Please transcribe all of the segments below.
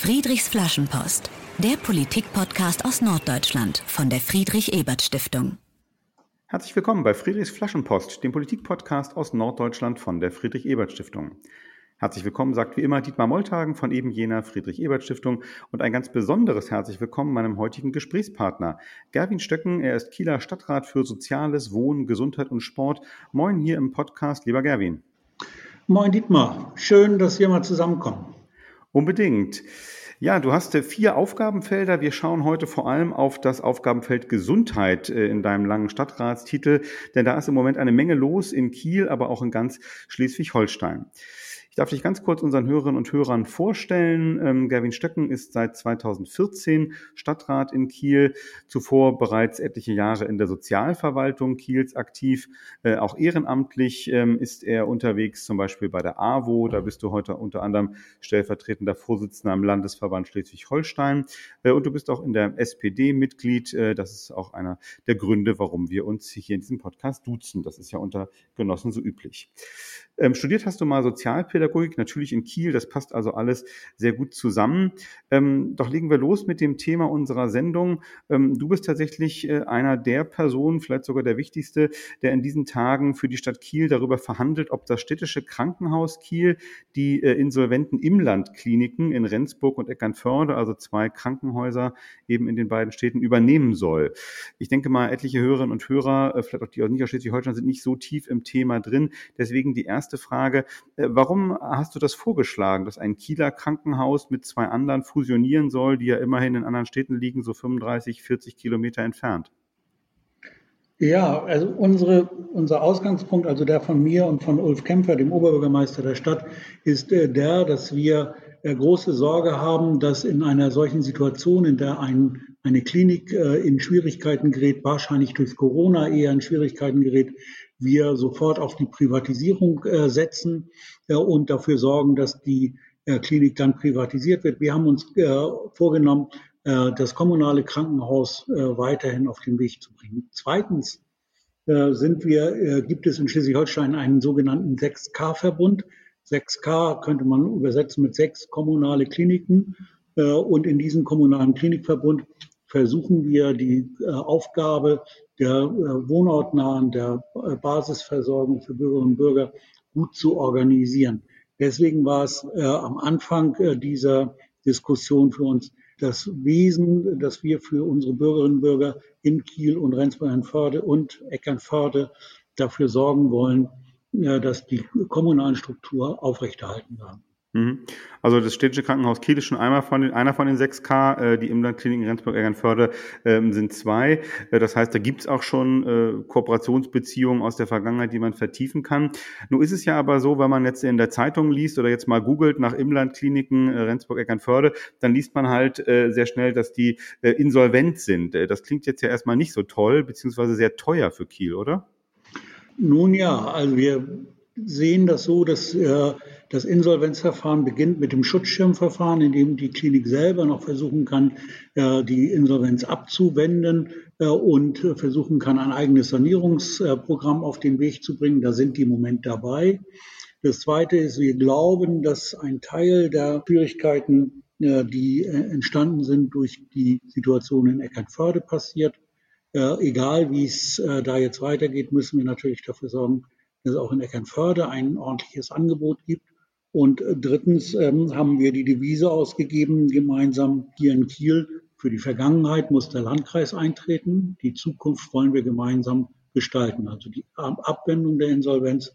Friedrichs Flaschenpost, der Politik-Podcast aus Norddeutschland von der Friedrich-Ebert-Stiftung. Herzlich willkommen bei Friedrichs Flaschenpost, dem Politik-Podcast aus Norddeutschland von der Friedrich-Ebert-Stiftung. Herzlich willkommen, sagt wie immer Dietmar Moltagen von eben jener Friedrich-Ebert-Stiftung und ein ganz besonderes herzlich willkommen meinem heutigen Gesprächspartner, Gerwin Stöcken. Er ist Kieler Stadtrat für Soziales, Wohnen, Gesundheit und Sport. Moin hier im Podcast, lieber Gerwin. Moin Dietmar, schön, dass wir mal zusammenkommen. Unbedingt. Ja, du hast äh, vier Aufgabenfelder. Wir schauen heute vor allem auf das Aufgabenfeld Gesundheit äh, in deinem langen Stadtratstitel, denn da ist im Moment eine Menge los in Kiel, aber auch in ganz Schleswig-Holstein darf dich ganz kurz unseren Hörerinnen und Hörern vorstellen. Ähm, Gerwin Stöcken ist seit 2014 Stadtrat in Kiel, zuvor bereits etliche Jahre in der Sozialverwaltung Kiels aktiv. Äh, auch ehrenamtlich ähm, ist er unterwegs, zum Beispiel bei der AWO. Da bist du heute unter anderem stellvertretender Vorsitzender im Landesverband Schleswig-Holstein. Äh, und du bist auch in der SPD Mitglied. Äh, das ist auch einer der Gründe, warum wir uns hier in diesem Podcast duzen. Das ist ja unter Genossen so üblich. Ähm, studiert hast du mal Sozialpädagogik, natürlich in Kiel, das passt also alles sehr gut zusammen. Ähm, doch legen wir los mit dem Thema unserer Sendung. Ähm, du bist tatsächlich äh, einer der Personen, vielleicht sogar der wichtigste, der in diesen Tagen für die Stadt Kiel darüber verhandelt, ob das städtische Krankenhaus Kiel die äh, insolventen Imlandkliniken in Rendsburg und Eckernförde, also zwei Krankenhäuser eben in den beiden Städten, übernehmen soll. Ich denke mal, etliche Hörerinnen und Hörer, äh, vielleicht auch die aus Niederschleswig-Holstein, sind nicht so tief im Thema drin. Deswegen die erste Frage. Äh, hast du das vorgeschlagen, dass ein Kieler Krankenhaus mit zwei anderen fusionieren soll, die ja immerhin in anderen Städten liegen, so 35, 40 Kilometer entfernt? Ja, also unsere, unser Ausgangspunkt, also der von mir und von Ulf Kämpfer, dem Oberbürgermeister der Stadt, ist äh, der, dass wir äh, große Sorge haben, dass in einer solchen Situation, in der ein, eine Klinik in Schwierigkeiten gerät, wahrscheinlich durch Corona eher in Schwierigkeiten gerät, wir sofort auf die Privatisierung äh, setzen äh, und dafür sorgen, dass die äh, Klinik dann privatisiert wird. Wir haben uns äh, vorgenommen, äh, das kommunale Krankenhaus äh, weiterhin auf den Weg zu bringen. Zweitens sind wir, gibt es in Schleswig-Holstein einen sogenannten 6K-Verbund. 6K könnte man übersetzen mit sechs kommunale Kliniken. Und in diesem kommunalen Klinikverbund versuchen wir die Aufgabe der äh, wohnortnahen, der äh, Basisversorgung für Bürgerinnen und Bürger gut zu organisieren. Deswegen war es äh, am Anfang äh, dieser Diskussion für uns das Wesen, dass wir für unsere Bürgerinnen und Bürger in Kiel und Rendsburg-Förde und Eckernförde dafür sorgen wollen, äh, dass die kommunalen Struktur aufrechterhalten werden. Mhm. Also das städtische Krankenhaus Kiel ist schon einmal von den, einer von den 6K, äh, die Imlandkliniken Rendsburg-Eckernförde ähm, sind zwei. Äh, das heißt, da gibt's auch schon äh, Kooperationsbeziehungen aus der Vergangenheit, die man vertiefen kann. Nun ist es ja aber so, wenn man jetzt in der Zeitung liest oder jetzt mal googelt nach Imlandkliniken äh, Rendsburg-Eckernförde, dann liest man halt äh, sehr schnell, dass die äh, insolvent sind. Äh, das klingt jetzt ja erstmal nicht so toll, beziehungsweise sehr teuer für Kiel, oder? Nun ja, also wir sehen das so, dass äh, das Insolvenzverfahren beginnt mit dem Schutzschirmverfahren, in dem die Klinik selber noch versuchen kann, äh, die Insolvenz abzuwenden äh, und versuchen kann, ein eigenes Sanierungsprogramm auf den Weg zu bringen. Da sind die im Moment dabei. Das Zweite ist, wir glauben, dass ein Teil der Schwierigkeiten, äh, die entstanden sind durch die Situation in Eckernförde passiert. Egal, wie es da jetzt weitergeht, müssen wir natürlich dafür sorgen, dass es auch in Eckernförde ein ordentliches Angebot gibt. Und äh, drittens ähm, haben wir die Devise ausgegeben, gemeinsam hier in Kiel. Für die Vergangenheit muss der Landkreis eintreten. Die Zukunft wollen wir gemeinsam gestalten. Also die Abwendung der Insolvenz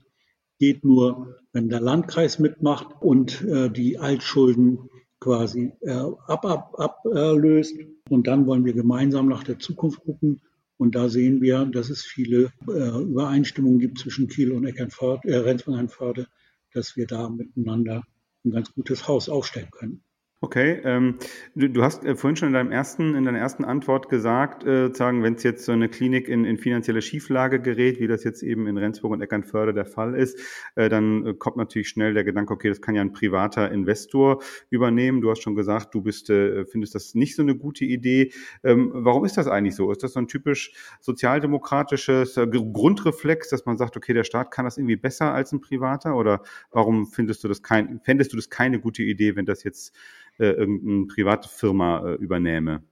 geht nur, wenn der Landkreis mitmacht und äh, die Altschulden quasi äh, ab, ab, ablöst. und dann wollen wir gemeinsam nach der Zukunft gucken und da sehen wir, dass es viele äh, Übereinstimmungen gibt zwischen Kiel und Eckernförde, äh, Rendsburg-Eckernförde, dass wir da miteinander ein ganz gutes Haus aufstellen können. Okay, ähm, du, du hast äh, vorhin schon in deinem ersten, in deiner ersten Antwort gesagt, äh, sagen, wenn es jetzt so eine Klinik in, in finanzielle Schieflage gerät, wie das jetzt eben in Rendsburg und Eckernförde der Fall ist, äh, dann äh, kommt natürlich schnell der Gedanke, okay, das kann ja ein privater Investor übernehmen. Du hast schon gesagt, du bist, äh, findest das nicht so eine gute Idee. Ähm, warum ist das eigentlich so? Ist das so ein typisch sozialdemokratisches äh, Grundreflex, dass man sagt, okay, der Staat kann das irgendwie besser als ein privater? Oder warum findest du das kein, fändest du das keine gute Idee, wenn das jetzt äh, irgendeine private Firma äh, übernähme?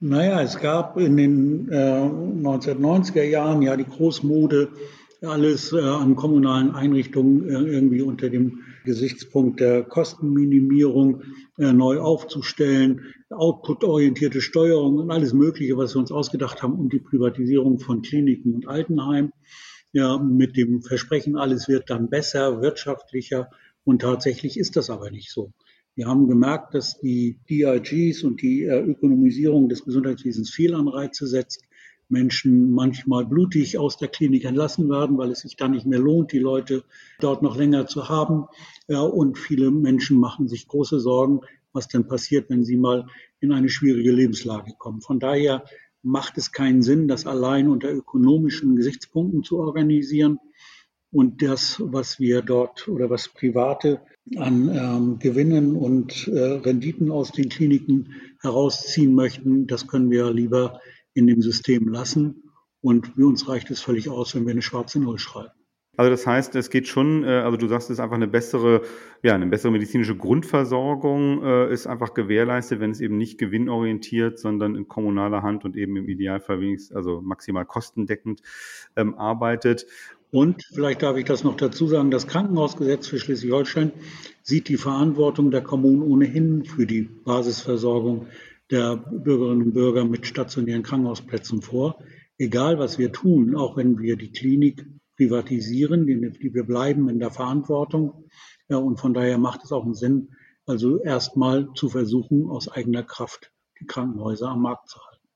Naja, es gab in den äh, 1990er Jahren ja die Großmode, alles äh, an kommunalen Einrichtungen äh, irgendwie unter dem Gesichtspunkt der Kostenminimierung äh, neu aufzustellen, outputorientierte Steuerung und alles Mögliche, was wir uns ausgedacht haben, um die Privatisierung von Kliniken und Altenheimen. Ja, mit dem Versprechen, alles wird dann besser, wirtschaftlicher. Und tatsächlich ist das aber nicht so. Wir haben gemerkt, dass die DRGs und die äh, Ökonomisierung des Gesundheitswesens Fehlanreize setzt. Menschen manchmal blutig aus der Klinik entlassen werden, weil es sich da nicht mehr lohnt, die Leute dort noch länger zu haben. Und viele Menschen machen sich große Sorgen, was denn passiert, wenn sie mal in eine schwierige Lebenslage kommen. Von daher macht es keinen Sinn, das allein unter ökonomischen Gesichtspunkten zu organisieren. Und das, was wir dort oder was Private an ähm, Gewinnen und äh, Renditen aus den Kliniken herausziehen möchten, das können wir lieber in dem System lassen. Und für uns reicht es völlig aus, wenn wir eine schwarze Null schreiben. Also das heißt, es geht schon, äh, also du sagst, es ist einfach eine bessere, ja, eine bessere medizinische Grundversorgung äh, ist einfach gewährleistet, wenn es eben nicht gewinnorientiert, sondern in kommunaler Hand und eben im Idealfall wenigstens, also maximal kostendeckend ähm, arbeitet. Und vielleicht darf ich das noch dazu sagen, das Krankenhausgesetz für Schleswig-Holstein sieht die Verantwortung der Kommunen ohnehin für die Basisversorgung der Bürgerinnen und Bürger mit stationären Krankenhausplätzen vor. Egal, was wir tun, auch wenn wir die Klinik privatisieren, wir bleiben in der Verantwortung. Ja, und von daher macht es auch einen Sinn, also erstmal zu versuchen, aus eigener Kraft die Krankenhäuser am Markt zu halten.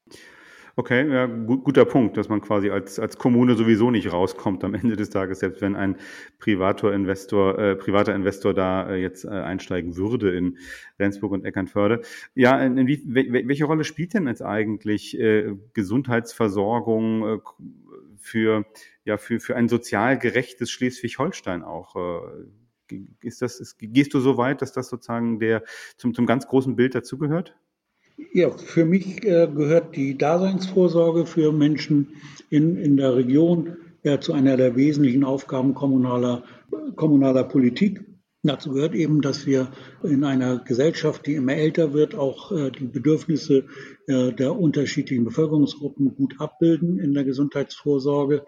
Okay, ja, gut, guter Punkt, dass man quasi als, als Kommune sowieso nicht rauskommt am Ende des Tages, selbst wenn ein privater Investor, äh, privater Investor da äh, jetzt äh, einsteigen würde in Rendsburg und Eckernförde. Ja, in, in wie, welche Rolle spielt denn jetzt eigentlich äh, Gesundheitsversorgung äh, für, ja, für, für ein sozial gerechtes Schleswig-Holstein auch? Äh, ist das, ist, gehst du so weit, dass das sozusagen der zum, zum ganz großen Bild dazugehört? Ja, für mich äh, gehört die Daseinsvorsorge für Menschen in, in der Region ja, zu einer der wesentlichen Aufgaben kommunaler, kommunaler Politik. Dazu gehört eben, dass wir in einer Gesellschaft, die immer älter wird, auch äh, die Bedürfnisse äh, der unterschiedlichen Bevölkerungsgruppen gut abbilden in der Gesundheitsvorsorge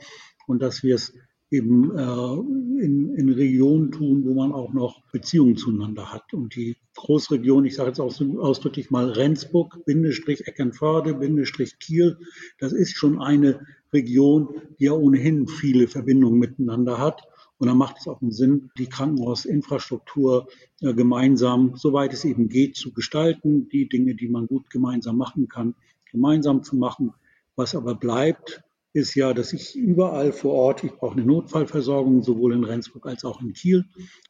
und dass wir es eben äh, in, in Regionen tun, auch noch Beziehungen zueinander hat. Und die Großregion, ich sage jetzt auch so ausdrücklich mal Rendsburg, Bindestrich Eckernförde, Bindestrich Kiel, das ist schon eine Region, die ja ohnehin viele Verbindungen miteinander hat. Und da macht es auch einen Sinn, die Krankenhausinfrastruktur äh, gemeinsam, soweit es eben geht, zu gestalten, die Dinge, die man gut gemeinsam machen kann, gemeinsam zu machen. Was aber bleibt, ist ja, dass ich überall vor Ort, ich brauche eine Notfallversorgung, sowohl in Rendsburg als auch in Kiel.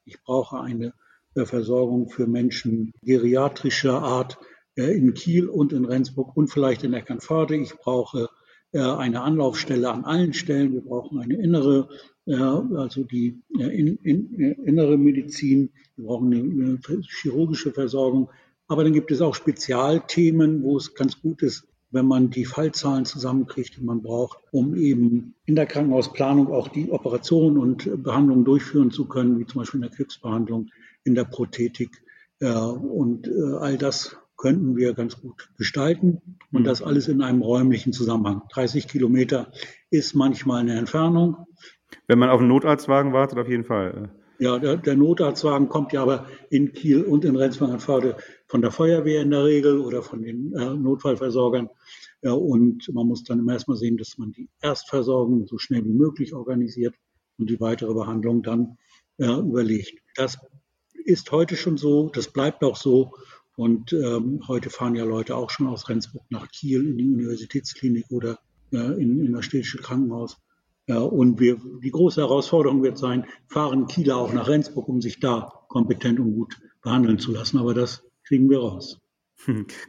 Ich brauche eine äh, Versorgung für Menschen geriatrischer Art äh, in Kiel und in Rendsburg und vielleicht in Eckernförde. Ich brauche äh, eine Anlaufstelle an allen Stellen. Wir brauchen eine innere, also die in, in, innere Medizin. Wir brauchen eine chirurgische Versorgung. Aber dann gibt es auch Spezialthemen, wo es ganz gut ist, wenn man die Fallzahlen zusammenkriegt, die man braucht, um eben in der Krankenhausplanung auch die Operationen und Behandlungen durchführen zu können, wie zum Beispiel in der Krebsbehandlung, in der Prothetik. Und äh, all das könnten wir ganz gut gestalten und das alles in einem räumlichen Zusammenhang. 30 Kilometer ist manchmal eine Entfernung. Wenn man auf einen Notarztwagen wartet, auf jeden Fall. Ja, der, der Notarztwagen kommt ja aber in Kiel und in Rendsburg-Pfade von der Feuerwehr in der Regel oder von den äh, Notfallversorgern. Ja, und man muss dann immer erstmal sehen, dass man die Erstversorgung so schnell wie möglich organisiert und die weitere Behandlung dann äh, überlegt. Das ist heute schon so, das bleibt auch so. Und ähm, heute fahren ja Leute auch schon aus Rendsburg nach Kiel in die Universitätsklinik oder äh, in, in das städtische Krankenhaus. Ja, und wir, die große Herausforderung wird sein, fahren Kieler auch nach Rendsburg, um sich da kompetent und gut behandeln zu lassen. Aber das kriegen wir raus.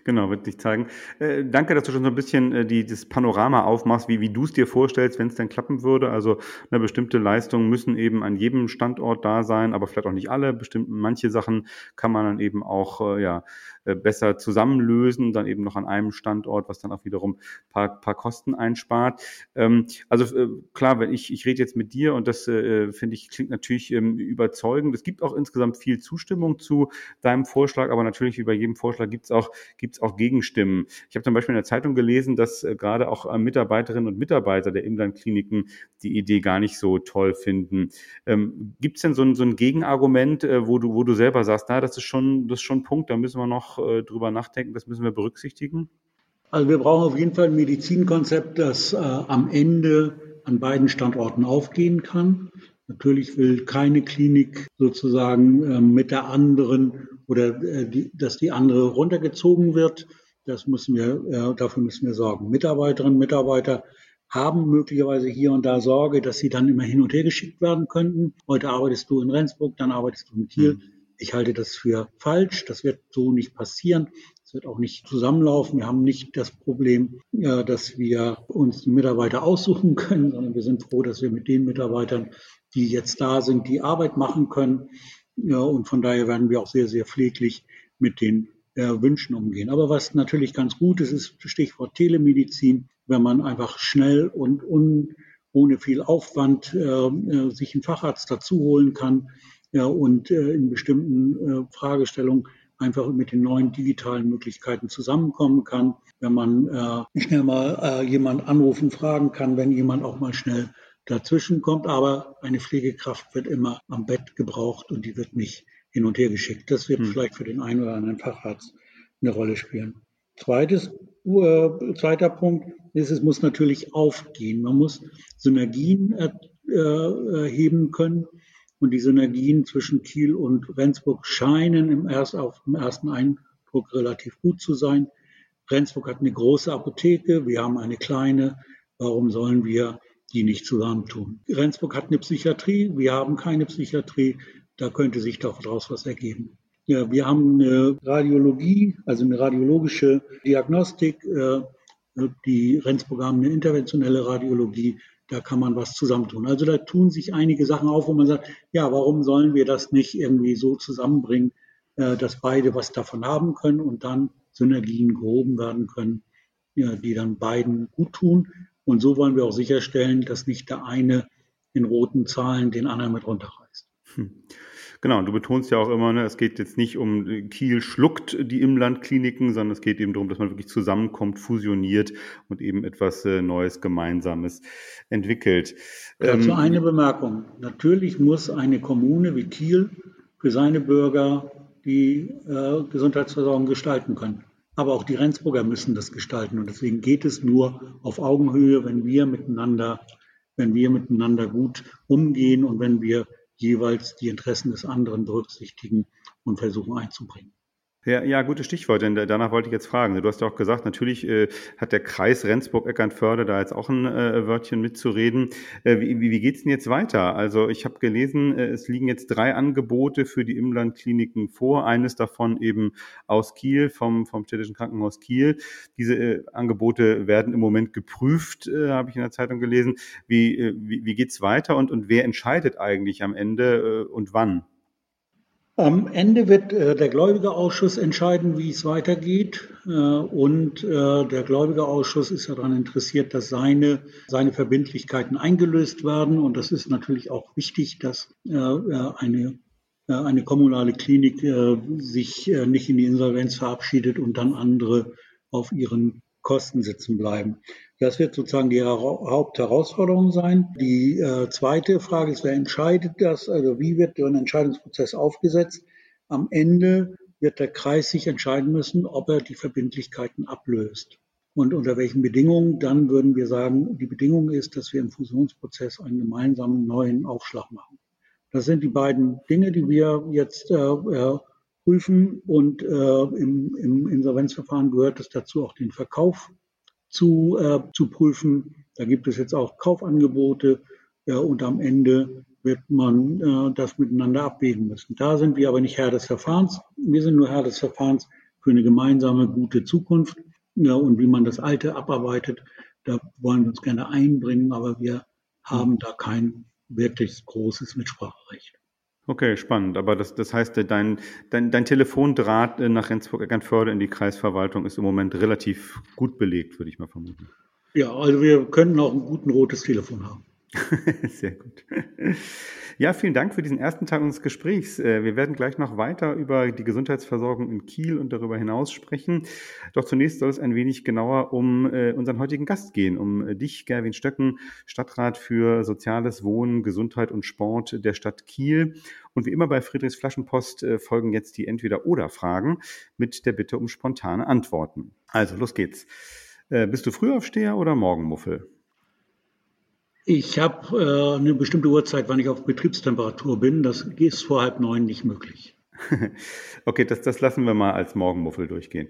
Genau, wird sich zeigen. Äh, danke, dass du schon so ein bisschen äh, die, das Panorama aufmachst, wie, wie du es dir vorstellst, wenn es denn klappen würde. Also eine bestimmte Leistungen müssen eben an jedem Standort da sein, aber vielleicht auch nicht alle. Bestimmt manche Sachen kann man dann eben auch äh, ja, besser zusammenlösen, dann eben noch an einem Standort, was dann auch wiederum paar, paar Kosten einspart. Ähm, also äh, klar, wenn ich, ich rede jetzt mit dir und das äh, finde ich klingt natürlich ähm, überzeugend. Es gibt auch insgesamt viel Zustimmung zu deinem Vorschlag, aber natürlich wie bei jedem Vorschlag gibt es auch, gibt's auch Gegenstimmen. Ich habe zum Beispiel in der Zeitung gelesen, dass äh, gerade auch äh, Mitarbeiterinnen und Mitarbeiter der Inlandkliniken die Idee gar nicht so toll finden. Ähm, gibt es denn so ein, so ein Gegenargument, äh, wo du, wo du selber sagst, na, das ist schon, das ist schon ein Punkt, da müssen wir noch äh, drüber nachdenken, das müssen wir berücksichtigen? Also wir brauchen auf jeden Fall ein Medizinkonzept, das äh, am Ende an beiden Standorten aufgehen kann. Natürlich will keine Klinik sozusagen äh, mit der anderen oder äh, die, dass die andere runtergezogen wird. Das müssen wir, äh, dafür müssen wir sorgen. Mitarbeiterinnen und Mitarbeiter haben möglicherweise hier und da Sorge, dass sie dann immer hin und her geschickt werden könnten. Heute arbeitest du in Rendsburg, dann arbeitest du in Kiel. Mhm. Ich halte das für falsch. Das wird so nicht passieren. Es wird auch nicht zusammenlaufen. Wir haben nicht das Problem, dass wir uns die Mitarbeiter aussuchen können, sondern wir sind froh, dass wir mit den Mitarbeitern, die jetzt da sind, die Arbeit machen können. Und von daher werden wir auch sehr, sehr pfleglich mit den äh, Wünschen umgehen. Aber was natürlich ganz gut ist, ist Stichwort Telemedizin, wenn man einfach schnell und un, ohne viel Aufwand äh, äh sich einen Facharzt dazu holen kann, ja, und äh, in bestimmten äh, Fragestellungen einfach mit den neuen digitalen Möglichkeiten zusammenkommen kann, wenn man äh, schnell mal äh, jemand anrufen, fragen kann, wenn jemand auch mal schnell dazwischen kommt. Aber eine Pflegekraft wird immer am Bett gebraucht und die wird nicht hin und her geschickt. Das wird hm. vielleicht für den einen oder anderen Facharzt eine Rolle spielen. Zweites, äh, zweiter Punkt ist, es muss natürlich aufgehen. Man muss Synergien äh, erheben können und die Synergien zwischen Kiel und Rendsburg scheinen im erst, auf dem ersten Eindruck relativ gut zu sein. Rendsburg hat eine große Apotheke, wir haben eine kleine. Warum sollen wir die nicht zusammentun? Rendsburg hat eine Psychiatrie, wir haben keine Psychiatrie. Da könnte sich daraus was ergeben. Ja, wir haben eine Radiologie, also eine radiologische Diagnostik. Äh, die Rendsburg haben eine interventionelle Radiologie da kann man was zusammentun. Also da tun sich einige Sachen auf, wo man sagt, ja, warum sollen wir das nicht irgendwie so zusammenbringen, äh, dass beide was davon haben können und dann Synergien gehoben werden können, die dann beiden gut tun. Und so wollen wir auch sicherstellen, dass nicht der eine in roten Zahlen den anderen mit runterreißt. Hm. Genau, und du betonst ja auch immer, ne, es geht jetzt nicht um Kiel schluckt die Imlandkliniken, sondern es geht eben darum, dass man wirklich zusammenkommt, fusioniert und eben etwas äh, Neues, Gemeinsames entwickelt. Dazu ähm, eine Bemerkung. Natürlich muss eine Kommune wie Kiel für seine Bürger die äh, Gesundheitsversorgung gestalten können. Aber auch die Rendsburger müssen das gestalten. Und deswegen geht es nur auf Augenhöhe, wenn wir miteinander, wenn wir miteinander gut umgehen und wenn wir jeweils die Interessen des anderen berücksichtigen und versuchen einzubringen. Ja, ja, gutes Stichwort, denn danach wollte ich jetzt fragen. Du hast ja auch gesagt, natürlich äh, hat der Kreis Rendsburg-Eckernförde da jetzt auch ein äh, Wörtchen mitzureden. Äh, wie wie geht's denn jetzt weiter? Also ich habe gelesen, äh, es liegen jetzt drei Angebote für die Imlandkliniken vor. Eines davon eben aus Kiel, vom, vom städtischen Krankenhaus Kiel. Diese äh, Angebote werden im Moment geprüft, äh, habe ich in der Zeitung gelesen. Wie, wie, wie geht's weiter und, und wer entscheidet eigentlich am Ende und wann? Am Ende wird äh, der Gläubigerausschuss entscheiden, wie es weitergeht. Äh, und äh, der Gläubigerausschuss ist daran interessiert, dass seine, seine Verbindlichkeiten eingelöst werden. Und das ist natürlich auch wichtig, dass äh, äh, eine, äh, eine kommunale Klinik sich nicht in die Insolvenz verabschiedet und dann andere auf ihren Kosten sitzen bleiben. Das wird sozusagen die Hauptherausforderung sein. Die äh, zweite Frage ist, wer entscheidet das? Also wie wird der Entscheidungsprozess aufgesetzt? Am Ende wird der Kreis sich entscheiden müssen, ob er die Verbindlichkeiten ablöst. Und unter welchen Bedingungen? Dann würden wir sagen, die Bedingung ist, dass wir im Fusionsprozess einen gemeinsamen neuen Aufschlag machen. Das sind die beiden Dinge, die wir jetzt äh, äh prüfen. Und äh, im, im Insolvenzverfahren gehört es dazu, auch den Verkauf zu, äh, zu prüfen. Da gibt es jetzt auch Kaufangebote ja, und am Ende wird man äh, das miteinander abwägen müssen. Da sind wir aber nicht Herr des Verfahrens. Wir sind nur Herr des Verfahrens, für eine gemeinsame gute Zukunft. Ja, und wie man das Alte abarbeitet, da wollen wir uns gerne einbringen, aber wir haben da kein wirklich großes Mitspracherecht. Okay, spannend. Aber das, das heißt, dein, dein, dein Telefondraht nach Rendsburg-Eckernförde in die Kreisverwaltung ist im Moment relativ gut belegt, würde ich mal vermuten. Ja, also wir können auch ein guten rotes Telefon haben. Sehr gut. Ja, vielen Dank für diesen ersten Teil unseres Gesprächs. Äh, wir werden gleich noch weiter über die Gesundheitsversorgung in Kiel und darüber hinaus sprechen. Doch zunächst soll es ein wenig genauer um äh, unseren heutigen Gast gehen, um äh, dich, Gerwin Stöcken, Stadtrat für Soziales, Wohnen, Gesundheit und Sport der Stadt Kiel. Und wie immer bei Friedrichs Flaschenpost folgen jetzt die Entweder-Oder-Fragen mit der Bitte um spontane Antworten. Also, los geht's. Bist du Frühaufsteher oder Morgenmuffel? Ich habe äh, eine bestimmte Uhrzeit, wann ich auf Betriebstemperatur bin. Das ist vor halb neun nicht möglich. Okay, das, das lassen wir mal als Morgenmuffel durchgehen.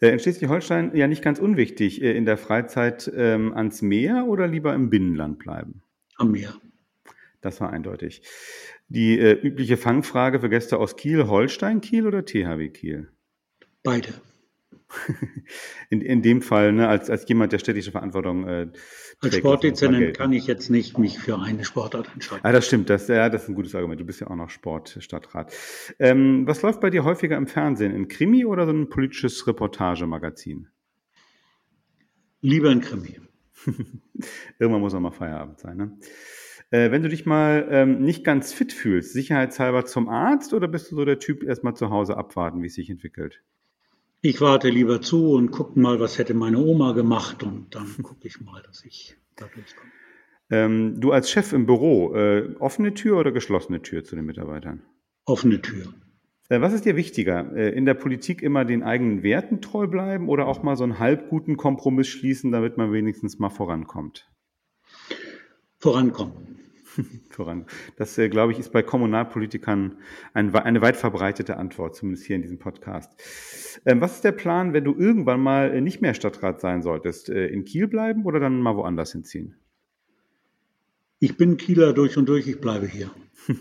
Äh, in Schleswig-Holstein ja nicht ganz unwichtig, äh, in der Freizeit ähm, ans Meer oder lieber im Binnenland bleiben? Am Meer. Das war eindeutig. Die äh, übliche Fangfrage für Gäste aus Kiel, Holstein Kiel oder THW Kiel? Beide. In, in dem Fall, ne, als, als jemand, der städtische Verantwortung äh, Als Sportdezernent kann ich jetzt nicht mich für eine Sportart entscheiden. Ah, das stimmt, das, ja, das ist ein gutes Argument. Du bist ja auch noch Sportstadtrat. Ähm, was läuft bei dir häufiger im Fernsehen? Ein Krimi oder so ein politisches Reportagemagazin? Lieber ein Krimi. Irgendwann muss auch mal Feierabend sein, ne? Äh, wenn du dich mal ähm, nicht ganz fit fühlst, sicherheitshalber zum Arzt oder bist du so der Typ, erstmal zu Hause abwarten, wie es sich entwickelt? Ich warte lieber zu und gucke mal, was hätte meine Oma gemacht und dann gucke ich mal, dass ich da durchkomme. Ähm, du als Chef im Büro, äh, offene Tür oder geschlossene Tür zu den Mitarbeitern? Offene Tür. Äh, was ist dir wichtiger? Äh, in der Politik immer den eigenen Werten treu bleiben oder auch mal so einen halbguten Kompromiss schließen, damit man wenigstens mal vorankommt? Vorankommen. voran. Das, äh, glaube ich, ist bei Kommunalpolitikern ein, eine weit verbreitete Antwort, zumindest hier in diesem Podcast. Ähm, was ist der Plan, wenn du irgendwann mal äh, nicht mehr Stadtrat sein solltest? Äh, in Kiel bleiben oder dann mal woanders hinziehen? Ich bin Kieler durch und durch, ich bleibe hier.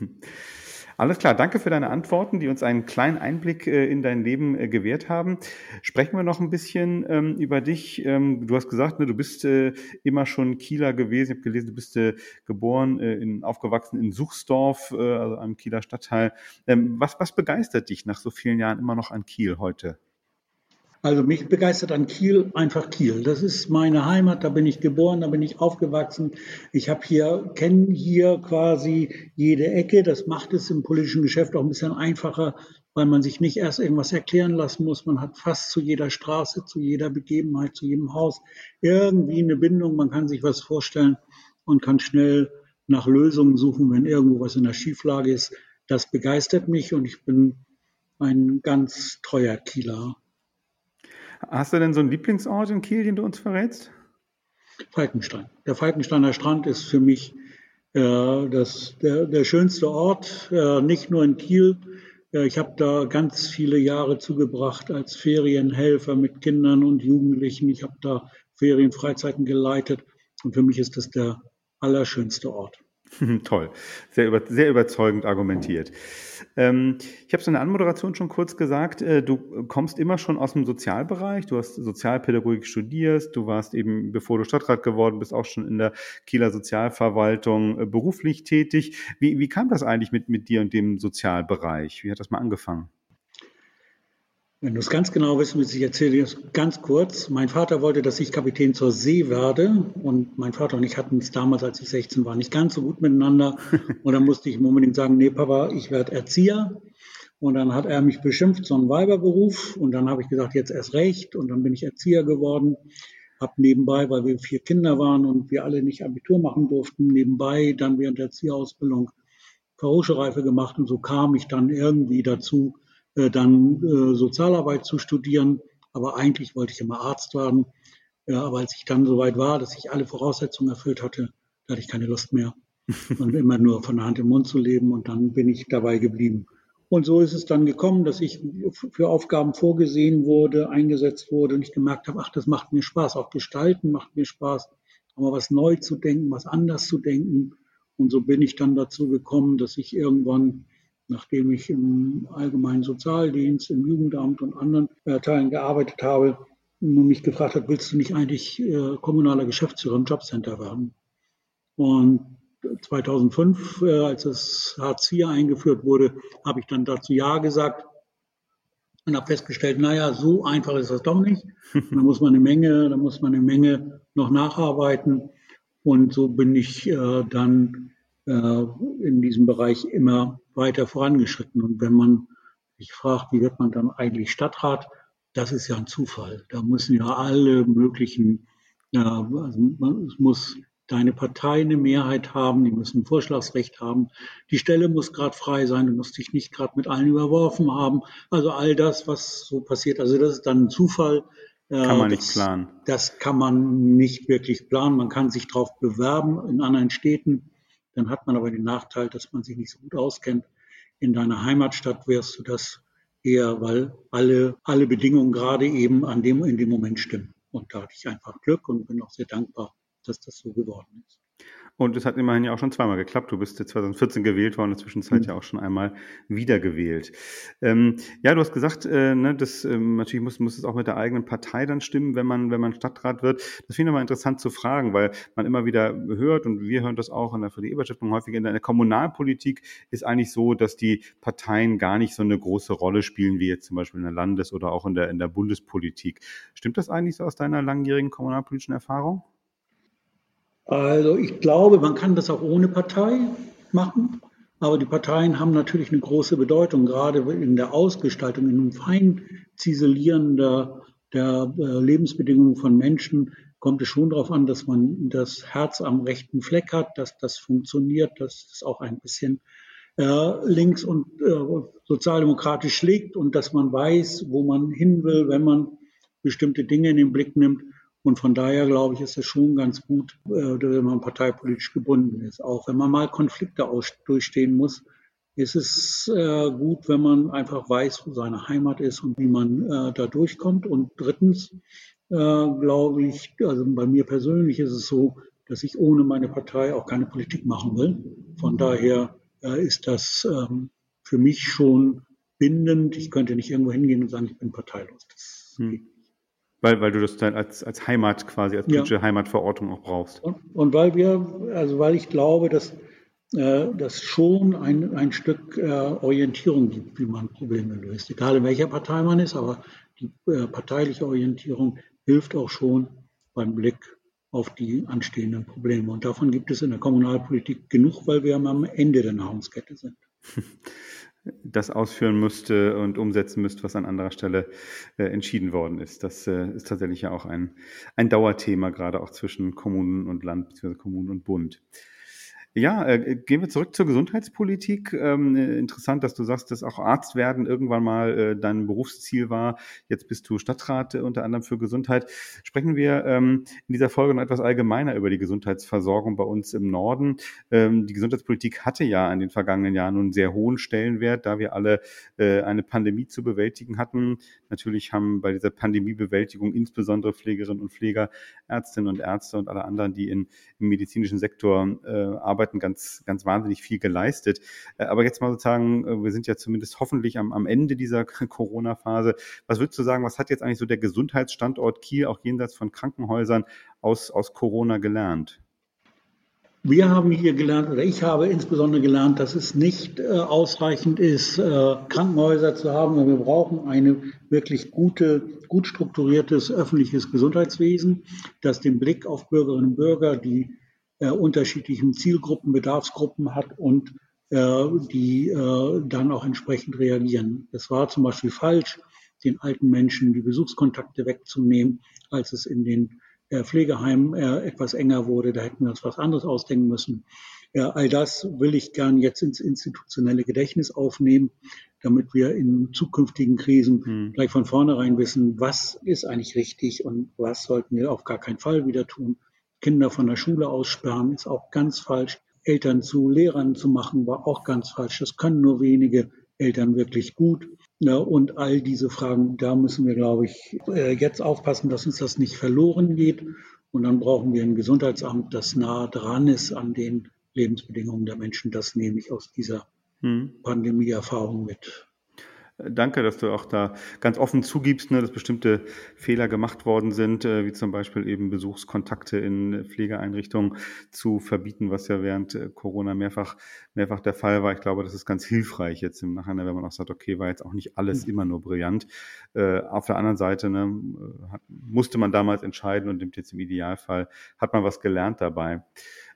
Alles klar, danke für deine Antworten, die uns einen kleinen Einblick äh, in dein Leben äh, gewährt haben. Sprechen wir noch ein bisschen ähm, über dich. Ähm, du hast gesagt, ne, du bist äh, immer schon Kieler gewesen. Ich habe gelesen, du bist geboren, in, aufgewachsen in Suchsdorf, also einem Kieler Stadtteil. Ähm, was, was begeistert dich nach so vielen Jahren immer noch an Kiel heute? Also mich begeistert an Kiel einfach Kiel. Das ist meine Heimat, da bin ich geboren, da bin ich aufgewachsen. Ich habe hier, kenne hier quasi jede Ecke. Das macht es im politischen Geschäft auch ein bisschen einfacher, weil man sich nicht erst irgendwas erklären lassen muss. Man hat fast zu jeder Straße, zu jeder Begebenheit, zu jedem Haus irgendwie eine Bindung. Man kann sich was vorstellen und kann schnell nach Lösungen suchen, wenn irgendwo was in der Schieflage ist. Das begeistert mich und ich bin ein ganz treuer Kieler. Hast du denn so einen Lieblingsort in Kiel, den du uns verrätst? Falkenstein. Der Falkensteiner Strand ist für mich äh, das, der, der schönste Ort, äh, nicht nur in Kiel. Äh, ich habe da ganz viele Jahre zugebracht als Ferienhelfer mit Kindern und Jugendlichen. Ich habe da Ferienfreizeiten geleitet und für mich ist das der allerschönste Ort. Toll, sehr, über, sehr überzeugend argumentiert. Ähm, ich habe es in der Anmoderation schon kurz gesagt, äh, du kommst immer schon aus dem Sozialbereich, du hast Sozialpädagogik studiert, du warst eben, bevor du Stadtrat geworden bist, auch schon in der Kieler Sozialverwaltung äh, beruflich tätig. Wie, wie kam das eigentlich mit, mit dir und dem Sozialbereich? Wie hat das mal angefangen? Wenn du es ganz genau wissen willst, ich erzähle dir es ganz kurz. Mein Vater wollte, dass ich Kapitän zur See werde. Und mein Vater und ich hatten es damals, als ich 16 war, nicht ganz so gut miteinander. Und dann musste ich ihm unbedingt sagen, nee, Papa, ich werde Erzieher. Und dann hat er mich beschimpft, so ein Weiberberuf. Und dann habe ich gesagt, jetzt erst recht. Und dann bin ich Erzieher geworden. Hab nebenbei, weil wir vier Kinder waren und wir alle nicht Abitur machen durften, nebenbei dann während der Erzieherausbildung Verhoschereife gemacht. Und so kam ich dann irgendwie dazu, dann äh, Sozialarbeit zu studieren. Aber eigentlich wollte ich immer Arzt werden. Aber als ich dann soweit war, dass ich alle Voraussetzungen erfüllt hatte, da hatte ich keine Lust mehr. Und immer nur von der Hand im Mund zu leben. Und dann bin ich dabei geblieben. Und so ist es dann gekommen, dass ich für Aufgaben vorgesehen wurde, eingesetzt wurde und ich gemerkt habe, ach, das macht mir Spaß. Auch gestalten macht mir Spaß. Aber was neu zu denken, was anders zu denken. Und so bin ich dann dazu gekommen, dass ich irgendwann nachdem ich im allgemeinen Sozialdienst, im Jugendamt und anderen äh, Teilen gearbeitet habe, mich gefragt hat, willst du nicht eigentlich äh, kommunaler Geschäftsführer im Jobcenter werden? Und 2005, äh, als das Hartz IV eingeführt wurde, habe ich dann dazu Ja gesagt und habe festgestellt, naja, so einfach ist das doch nicht. Da muss man eine Menge, da muss man eine Menge noch nacharbeiten. Und so bin ich äh, dann in diesem Bereich immer weiter vorangeschritten. Und wenn man sich fragt, wie wird man dann eigentlich Stadtrat, das ist ja ein Zufall. Da müssen ja alle möglichen, äh, also man, es muss deine Partei eine Mehrheit haben, die müssen ein Vorschlagsrecht haben, die Stelle muss gerade frei sein, du musst dich nicht gerade mit allen überworfen haben. Also all das, was so passiert, also das ist dann ein Zufall. Äh, kann man nicht das, planen. Das kann man nicht wirklich planen. Man kann sich darauf bewerben in anderen Städten. Dann hat man aber den Nachteil, dass man sich nicht so gut auskennt. In deiner Heimatstadt wärst du das eher, weil alle, alle Bedingungen gerade eben an dem, in dem Moment stimmen. Und da hatte ich einfach Glück und bin auch sehr dankbar, dass das so geworden ist. Und es hat immerhin ja auch schon zweimal geklappt. Du bist 2014 gewählt worden, in der Zwischenzeit mhm. ja auch schon einmal wiedergewählt. Ähm, ja, du hast gesagt, äh, ne, das, ähm, natürlich muss, muss es auch mit der eigenen Partei dann stimmen, wenn man, wenn man Stadtrat wird. Das finde ich mal interessant zu fragen, weil man immer wieder hört und wir hören das auch in der VD-Eberstiftung häufig in der Kommunalpolitik ist eigentlich so, dass die Parteien gar nicht so eine große Rolle spielen wie jetzt zum Beispiel in der Landes- oder auch in der, in der Bundespolitik. Stimmt das eigentlich so aus deiner langjährigen kommunalpolitischen Erfahrung? Also ich glaube, man kann das auch ohne Partei machen, aber die Parteien haben natürlich eine große Bedeutung, gerade in der Ausgestaltung, in dem Feinziselieren der, der äh, Lebensbedingungen von Menschen kommt es schon darauf an, dass man das Herz am rechten Fleck hat, dass das funktioniert, dass es auch ein bisschen äh, links und äh, sozialdemokratisch schlägt und dass man weiß, wo man hin will, wenn man bestimmte Dinge in den Blick nimmt. Und von daher glaube ich, ist es schon ganz gut, äh, wenn man parteipolitisch gebunden ist. Auch wenn man mal Konflikte durchstehen muss, ist es äh, gut, wenn man einfach weiß, wo seine Heimat ist und wie man äh, da durchkommt. Und drittens glaube ich, also bei mir persönlich ist es so, dass ich ohne meine Partei auch keine Politik machen will. Von daher ist das ähm, für mich schon bindend. Ich könnte nicht irgendwo hingehen und sagen, ich bin parteilos. Das hm. Weil, weil du das dann als, als Heimat quasi, als politische ja. Heimatverortung auch brauchst. Und, und, weil wir, also weil ich glaube, dass äh, das schon ein, ein Stück äh, Orientierung gibt, wie man Probleme löst. Egal in welcher Partei man ist, aber die äh, parteiliche Orientierung hilft auch schon beim Blick auf die anstehenden Probleme. Und davon gibt es in der Kommunalpolitik genug, weil wir am Ende der Nahrungskette sind. das ausführen müsste und umsetzen müsste, was an anderer Stelle äh, entschieden worden ist. Das äh, ist tatsächlich ja auch ein, ein Dauerthema, gerade auch zwischen Kommunen und Land, beziehungsweise Kommunen und Bund. Ja, äh, gehen wir zurück zur Gesundheitspolitik. Ähm, äh, interessant, dass du sagst, dass auch Arzt werden irgendwann mal äh, dein Berufsziel war. Jetzt bist du Stadtrat äh, unter anderem für Gesundheit. Sprechen wir ähm, in dieser Folge noch etwas allgemeiner über die Gesundheitsversorgung bei uns im Norden. Ähm, die Gesundheitspolitik hatte ja in den vergangenen Jahren einen sehr hohen Stellenwert, da wir alle äh, eine Pandemie zu bewältigen hatten. Natürlich haben bei dieser Pandemiebewältigung insbesondere Pflegerinnen und Pfleger, Ärztinnen und Ärzte und alle anderen, die in, im medizinischen Sektor äh, arbeiten, arbeiten, ganz, ganz wahnsinnig viel geleistet. Äh, aber jetzt mal sozusagen, äh, wir sind ja zumindest hoffentlich am, am Ende dieser Corona-Phase. Was würdest du sagen, was hat jetzt eigentlich so der Gesundheitsstandort Kiel auch jenseits von Krankenhäusern aus, aus Corona gelernt? Wir haben hier gelernt, oder ich habe insbesondere gelernt, dass es nicht äh, ausreichend ist, äh, Krankenhäuser zu haben, sondern wir brauchen ein wirklich gute, gut strukturiertes öffentliches Gesundheitswesen, das den Blick auf Bürgerinnen und Bürger, die unterschiedlichen Zielgruppen, Bedarfsgruppen hat und äh, die äh, dann auch entsprechend reagieren. Es war zum Beispiel falsch, den alten Menschen die Besuchskontakte wegzunehmen, als es in den äh, Pflegeheimen äh, etwas enger wurde. Da hätten wir uns was anderes ausdenken müssen. All das will ich gern jetzt ins institutionelle Gedächtnis aufnehmen, damit wir in zukünftigen Krisen hm. gleich von vornherein wissen, was ist eigentlich richtig und was sollten wir auf gar keinen Fall wieder tun. Kinder von der Schule aussperren, ist auch ganz falsch. Eltern zu Lehrern zu machen, war auch ganz falsch. Das können nur wenige Eltern wirklich gut. Ja, und all diese Fragen, da müssen wir, glaube ich, äh, jetzt aufpassen, dass uns das nicht verloren geht. Und dann brauchen wir ein Gesundheitsamt, das nah dran ist an den Lebensbedingungen der Menschen. Das nehme ich aus dieser hm. Pandemieerfahrung mit. Danke, dass du auch da ganz offen zugibst, ne, dass bestimmte Fehler gemacht worden sind, äh, wie zum Beispiel eben Besuchskontakte in Pflegeeinrichtungen zu verbieten, was ja während äh, Corona mehrfach, mehrfach der Fall war. Ich glaube, das ist ganz hilfreich jetzt im Nachhinein, wenn man auch sagt, okay, war jetzt auch nicht alles mhm. immer nur brillant. Äh, auf der anderen Seite ne, musste man damals entscheiden und nimmt jetzt im Idealfall, hat man was gelernt dabei.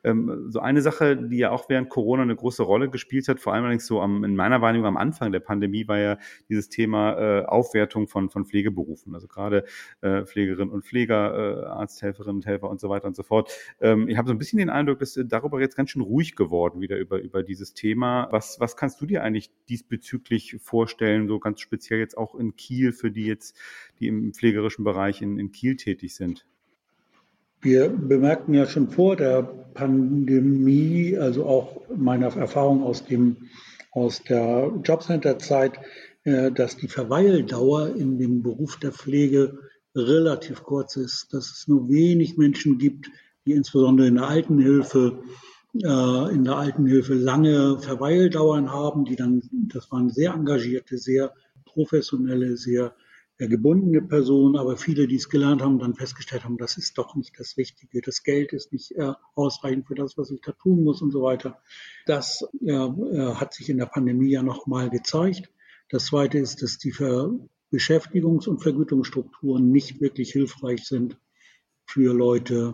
Ähm, so eine Sache, die ja auch während Corona eine große Rolle gespielt hat, vor allem allerdings so am, in meiner Wahrnehmung am Anfang der Pandemie, war ja dieses Thema äh, Aufwertung von, von Pflegeberufen. Also gerade äh, Pflegerinnen und Pfleger, äh, Arzthelferinnen und Helfer und so weiter und so fort. Ähm, ich habe so ein bisschen den Eindruck, dass äh, darüber jetzt ganz schön ruhig geworden wieder über, über dieses Thema. Was, was kannst du dir eigentlich diesbezüglich vorstellen, so ganz speziell jetzt auch in Kiel für die jetzt, die im pflegerischen Bereich in, in Kiel tätig sind? Wir bemerkten ja schon vor der Pandemie, also auch meiner Erfahrung aus, dem, aus der Jobcenter-Zeit, äh, dass die Verweildauer in dem Beruf der Pflege relativ kurz ist, dass es nur wenig Menschen gibt, die insbesondere in der Altenhilfe äh, in der Altenhilfe lange Verweildauern haben, die dann, das waren sehr engagierte, sehr professionelle, sehr gebundene Personen, aber viele, die es gelernt haben, dann festgestellt haben, das ist doch nicht das Wichtige. Das Geld ist nicht äh, ausreichend für das, was ich da tun muss und so weiter. Das äh, hat sich in der Pandemie ja nochmal gezeigt. Das Zweite ist, dass die Beschäftigungs- und Vergütungsstrukturen nicht wirklich hilfreich sind für Leute,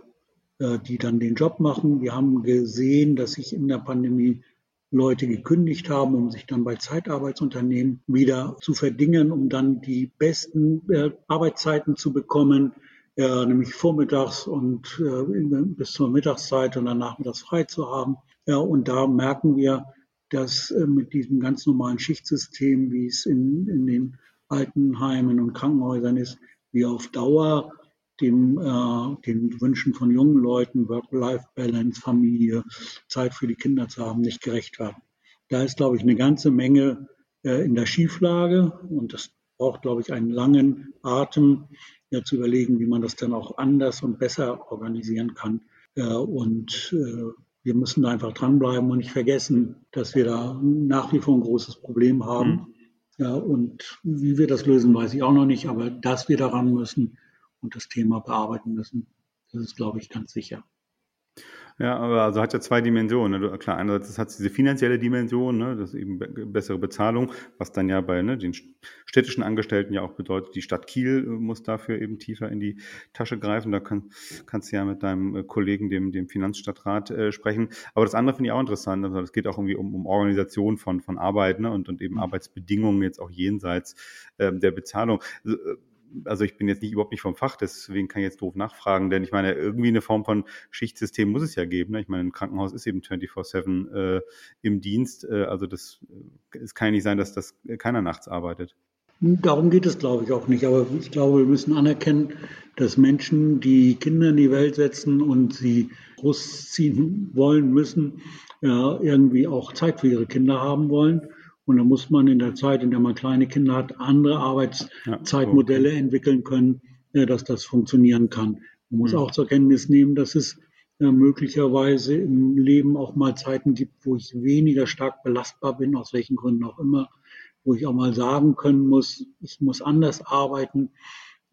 äh, die dann den Job machen. Wir haben gesehen, dass sich in der Pandemie Leute gekündigt haben, um sich dann bei Zeitarbeitsunternehmen wieder zu verdingen, um dann die besten äh, Arbeitszeiten zu bekommen, äh, nämlich vormittags und äh, bis zur Mittagszeit und dann nachmittags frei zu haben. Ja, und da merken wir, dass äh, mit diesem ganz normalen Schichtsystem, wie es in, in den Altenheimen und Krankenhäusern ist, wir auf Dauer dem, äh, den Wünschen von jungen Leuten, Work-Life-Balance, Familie, Zeit für die Kinder zu haben, nicht gerecht werden. Da ist, glaube ich, eine ganze Menge äh, in der Schieflage und das braucht, glaube ich, einen langen Atem, ja, zu überlegen, wie man das dann auch anders und besser organisieren kann. Äh, und äh, wir müssen da einfach dranbleiben und nicht vergessen, dass wir da nach wie vor ein großes Problem haben. Mhm. Ja, und wie wir das lösen, weiß ich auch noch nicht, aber dass wir daran müssen, und das Thema bearbeiten müssen. Das ist, glaube ich, ganz sicher. Ja, aber also hat ja zwei Dimensionen. Ne? Klar, einerseits hat es diese finanzielle Dimension, ne? das ist eben bessere Bezahlung, was dann ja bei ne, den städtischen Angestellten ja auch bedeutet, die Stadt Kiel äh, muss dafür eben tiefer in die Tasche greifen. Da kann, kannst du ja mit deinem äh, Kollegen, dem, dem Finanzstadtrat, äh, sprechen. Aber das andere finde ich auch interessant. Also es geht auch irgendwie um, um Organisation von, von Arbeit ne? und, und eben mhm. Arbeitsbedingungen jetzt auch jenseits ähm, der Bezahlung. Also, äh, also ich bin jetzt nicht überhaupt nicht vom Fach, deswegen kann ich jetzt doof nachfragen, denn ich meine, irgendwie eine Form von Schichtsystem muss es ja geben. Ne? Ich meine, ein Krankenhaus ist eben 24-7 äh, im Dienst. Äh, also das äh, es kann ja nicht sein, dass das keiner nachts arbeitet. Darum geht es, glaube ich, auch nicht. Aber ich glaube, wir müssen anerkennen, dass Menschen, die Kinder in die Welt setzen und sie großziehen wollen müssen, ja, irgendwie auch Zeit für ihre Kinder haben wollen. Und da muss man in der Zeit, in der man kleine Kinder hat, andere Arbeitszeitmodelle ja, okay. entwickeln können, äh, dass das funktionieren kann. Man muss mhm. auch zur Kenntnis nehmen, dass es äh, möglicherweise im Leben auch mal Zeiten gibt, wo ich weniger stark belastbar bin, aus welchen Gründen auch immer, wo ich auch mal sagen können muss, ich muss anders arbeiten.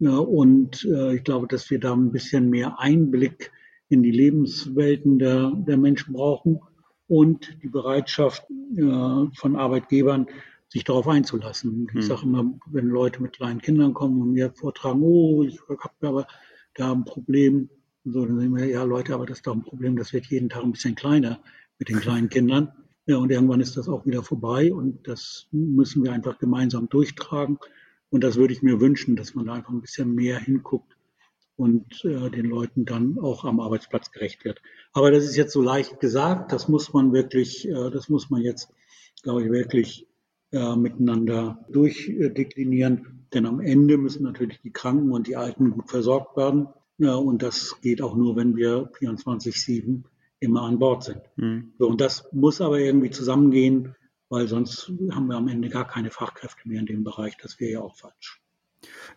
und äh, ich glaube, dass wir da ein bisschen mehr Einblick in die Lebenswelten der, der Menschen brauchen und die Bereitschaft äh, von Arbeitgebern, sich darauf einzulassen. Ich hm. sage immer, wenn Leute mit kleinen Kindern kommen und mir vortragen, oh, ich habe aber da ein Problem, so, dann sagen wir, ja Leute, aber das ist doch ein Problem, das wird jeden Tag ein bisschen kleiner mit den kleinen Kindern. Ja, und irgendwann ist das auch wieder vorbei und das müssen wir einfach gemeinsam durchtragen. Und das würde ich mir wünschen, dass man da einfach ein bisschen mehr hinguckt und äh, den Leuten dann auch am Arbeitsplatz gerecht wird. Aber das ist jetzt so leicht gesagt, das muss man wirklich, äh, das muss man jetzt, glaube ich, wirklich äh, miteinander durchdeklinieren. Denn am Ende müssen natürlich die Kranken und die Alten gut versorgt werden. Ja, und das geht auch nur, wenn wir 24-7 immer an Bord sind. Mhm. So, und das muss aber irgendwie zusammengehen, weil sonst haben wir am Ende gar keine Fachkräfte mehr in dem Bereich. Das wäre ja auch falsch.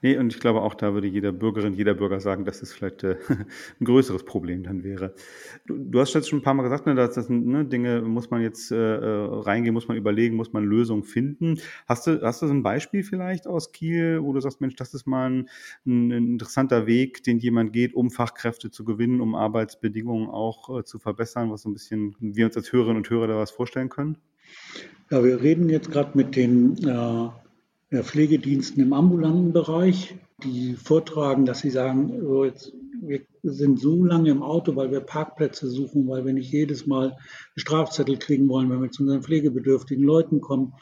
Nee, und ich glaube auch, da würde jeder Bürgerin, jeder Bürger sagen, dass es vielleicht äh, ein größeres Problem dann wäre. Du, du hast jetzt schon ein paar Mal gesagt, ne, dass das ne, Dinge muss man jetzt äh, äh, reingehen, muss man überlegen, muss man Lösungen finden. Hast du, hast du so ein Beispiel vielleicht aus Kiel, wo du sagst, Mensch, das ist mal ein, ein interessanter Weg, den jemand geht, um Fachkräfte zu gewinnen, um Arbeitsbedingungen auch äh, zu verbessern, was so ein bisschen wir uns als Hörerinnen und Hörer da was vorstellen können? Ja, wir reden jetzt gerade mit den äh, Pflegediensten im ambulanten Bereich, die vortragen, dass sie sagen, so jetzt, wir sind so lange im Auto, weil wir Parkplätze suchen, weil wir nicht jedes Mal einen Strafzettel kriegen wollen, wenn wir zu unseren pflegebedürftigen Leuten kommen.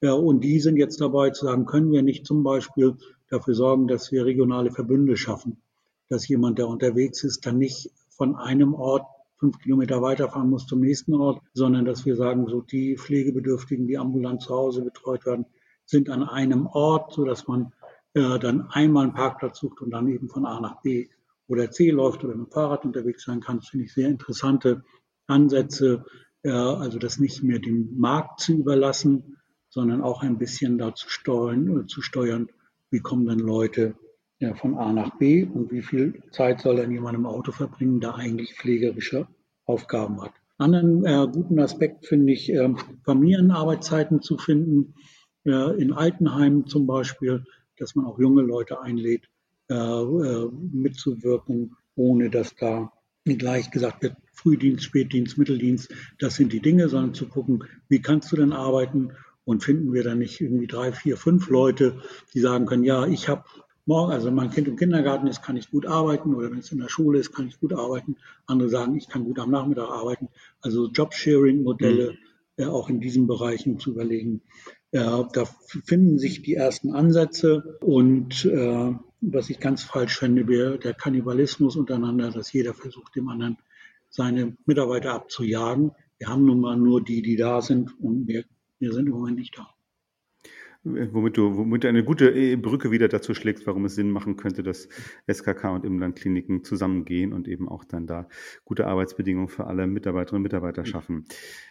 Ja, und die sind jetzt dabei zu sagen, können wir nicht zum Beispiel dafür sorgen, dass wir regionale Verbünde schaffen, dass jemand, der unterwegs ist, dann nicht von einem Ort fünf Kilometer weiterfahren muss zum nächsten Ort, sondern dass wir sagen, so die Pflegebedürftigen, die ambulant zu Hause betreut werden, sind an einem Ort, so dass man äh, dann einmal einen Parkplatz sucht und dann eben von A nach B oder C läuft oder mit dem Fahrrad unterwegs sein kann. Das finde ich sehr interessante Ansätze, äh, also das nicht mehr dem Markt zu überlassen, sondern auch ein bisschen da zu steuern, äh, zu steuern wie kommen dann Leute ja, von A nach B und wie viel Zeit soll dann jemand im Auto verbringen, der eigentlich pflegerische Aufgaben hat. Anderen äh, guten Aspekt finde ich, äh, Familienarbeitszeiten zu finden äh, in Altenheimen zum Beispiel, dass man auch junge Leute einlädt, äh, äh, mitzuwirken, ohne dass da gleich gesagt wird, Frühdienst, Spätdienst, Mitteldienst, das sind die Dinge, sondern zu gucken, wie kannst du denn arbeiten und finden wir dann nicht irgendwie drei, vier, fünf Leute, die sagen können, ja, ich habe morgen, also wenn mein Kind im Kindergarten ist, kann ich gut arbeiten oder wenn es in der Schule ist, kann ich gut arbeiten. Andere sagen, ich kann gut am Nachmittag arbeiten. Also Jobsharing-Modelle mhm. äh, auch in diesen Bereichen zu überlegen. Ja, da finden sich die ersten Ansätze und äh, was ich ganz falsch finde, wäre der Kannibalismus untereinander, dass jeder versucht, dem anderen seine Mitarbeiter abzujagen. Wir haben nun mal nur die, die da sind und wir, wir sind im Moment nicht da womit du, womit du eine gute äh, Brücke wieder dazu schlägst, warum es Sinn machen könnte, dass SKK und Imlandkliniken zusammengehen und eben auch dann da gute Arbeitsbedingungen für alle Mitarbeiterinnen und Mitarbeiter schaffen.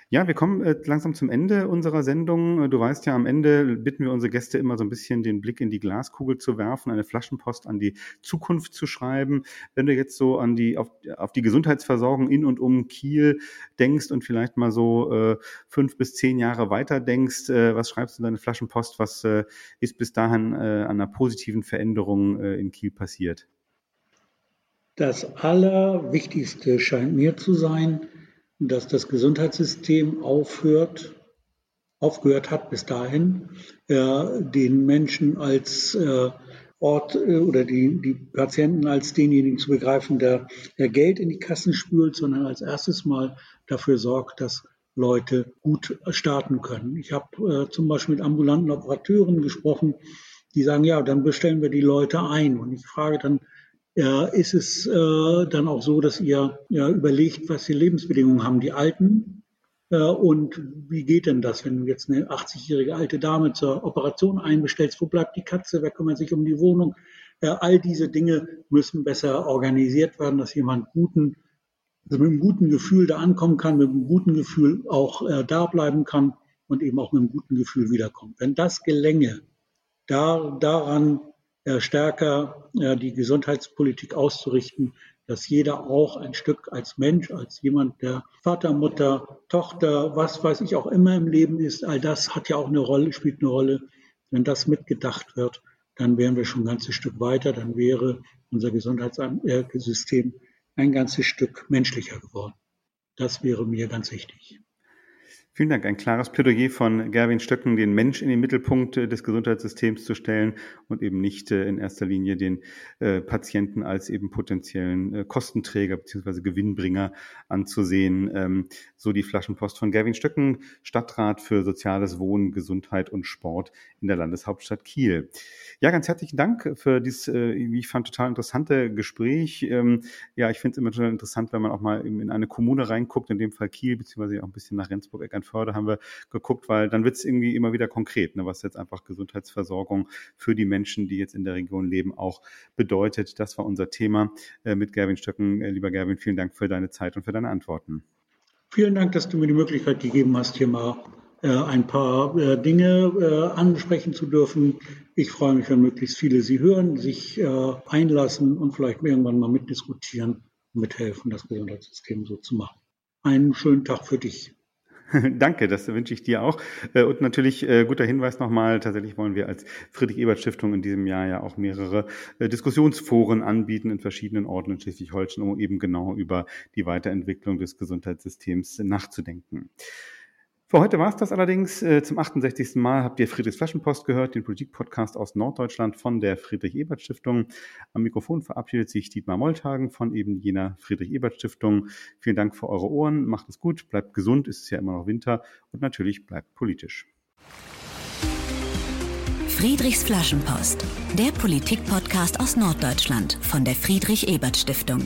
Ja, wir kommen äh, langsam zum Ende unserer Sendung. Du weißt ja, am Ende bitten wir unsere Gäste immer so ein bisschen den Blick in die Glaskugel zu werfen, eine Flaschenpost an die Zukunft zu schreiben. Wenn du jetzt so an die, auf, auf die Gesundheitsversorgung in und um Kiel denkst und vielleicht mal so äh, fünf bis zehn Jahre weiter denkst, äh, was schreibst du in deine Flaschenpost? Was äh, ist bis dahin äh, an einer positiven Veränderung äh, in Kiel passiert? Das Allerwichtigste scheint mir zu sein, dass das Gesundheitssystem aufhört, aufgehört hat bis dahin, äh, den Menschen als äh, Ort äh, oder die, die Patienten als denjenigen zu begreifen, der, der Geld in die Kassen spült, sondern als erstes mal dafür sorgt, dass Leute gut starten können. Ich habe äh, zum Beispiel mit ambulanten Operateuren gesprochen, die sagen, ja, dann bestellen wir die Leute ein. Und ich frage dann, ja, ist es äh, dann auch so, dass ihr ja, überlegt, was die Lebensbedingungen haben, die Alten? Äh, und wie geht denn das, wenn du jetzt eine 80-jährige alte Dame zur Operation einbestellst? Wo bleibt die Katze? Wer kümmert sich um die Wohnung? Äh, all diese Dinge müssen besser organisiert werden, dass jemand guten, also mit einem guten Gefühl da ankommen kann, mit einem guten Gefühl auch äh, da bleiben kann und eben auch mit einem guten Gefühl wiederkommt. Wenn das gelänge, da, daran stärker die Gesundheitspolitik auszurichten, dass jeder auch ein Stück als Mensch, als jemand, der Vater, Mutter, Tochter, was weiß ich auch immer im Leben ist, all das hat ja auch eine Rolle, spielt eine Rolle. Wenn das mitgedacht wird, dann wären wir schon ein ganzes Stück weiter, dann wäre unser Gesundheitssystem ein ganzes Stück menschlicher geworden. Das wäre mir ganz wichtig. Vielen Dank. Ein klares Plädoyer von Gerwin Stöcken, den Mensch in den Mittelpunkt äh, des Gesundheitssystems zu stellen und eben nicht äh, in erster Linie den äh, Patienten als eben potenziellen Kostenträger bzw. Gewinnbringer anzusehen. Ähm, so die Flaschenpost von Gerwin Stöcken, Stadtrat für Soziales Wohnen, Gesundheit und Sport in der Landeshauptstadt Kiel. Ja, ganz herzlichen Dank für dieses, wie ich fand, total interessante Gespräch. Ähm, ja, ich finde es immer total interessant, wenn man auch mal in eine Kommune reinguckt, in dem Fall Kiel, beziehungsweise auch ein bisschen nach Rendsburg-Eckern Förde haben wir geguckt, weil dann wird es irgendwie immer wieder konkret, ne, was jetzt einfach Gesundheitsversorgung für die Menschen, die jetzt in der Region leben, auch bedeutet. Das war unser Thema äh, mit Gerwin Stöcken. Äh, lieber Gerwin, vielen Dank für deine Zeit und für deine Antworten. Vielen Dank, dass du mir die Möglichkeit gegeben hast, hier mal äh, ein paar äh, Dinge äh, ansprechen zu dürfen. Ich freue mich, wenn möglichst viele Sie hören, sich einlassen und vielleicht irgendwann mal mitdiskutieren und mithelfen, das Gesundheitssystem so zu machen. Einen schönen Tag für dich. Danke, das wünsche ich dir auch. Und natürlich guter Hinweis nochmal, tatsächlich wollen wir als Friedrich-Ebert-Stiftung in diesem Jahr ja auch mehrere Diskussionsforen anbieten in verschiedenen Orten in Schleswig-Holstein, um eben genau über die Weiterentwicklung des Gesundheitssystems nachzudenken. Für heute war es das allerdings. Äh, zum 68. Mal habt ihr Friedrichs Flaschenpost gehört, den Politikpodcast aus Norddeutschland von der Friedrich-Ebert-Stiftung. Am Mikrofon verabschiedet sich Dietmar Molltagen von eben jener Friedrich-Ebert-Stiftung. Vielen Dank für eure Ohren. Macht es gut, bleibt gesund, es ist ja immer noch Winter und natürlich bleibt politisch. Friedrichs Flaschenpost, der Politikpodcast aus Norddeutschland von der Friedrich-Ebert-Stiftung.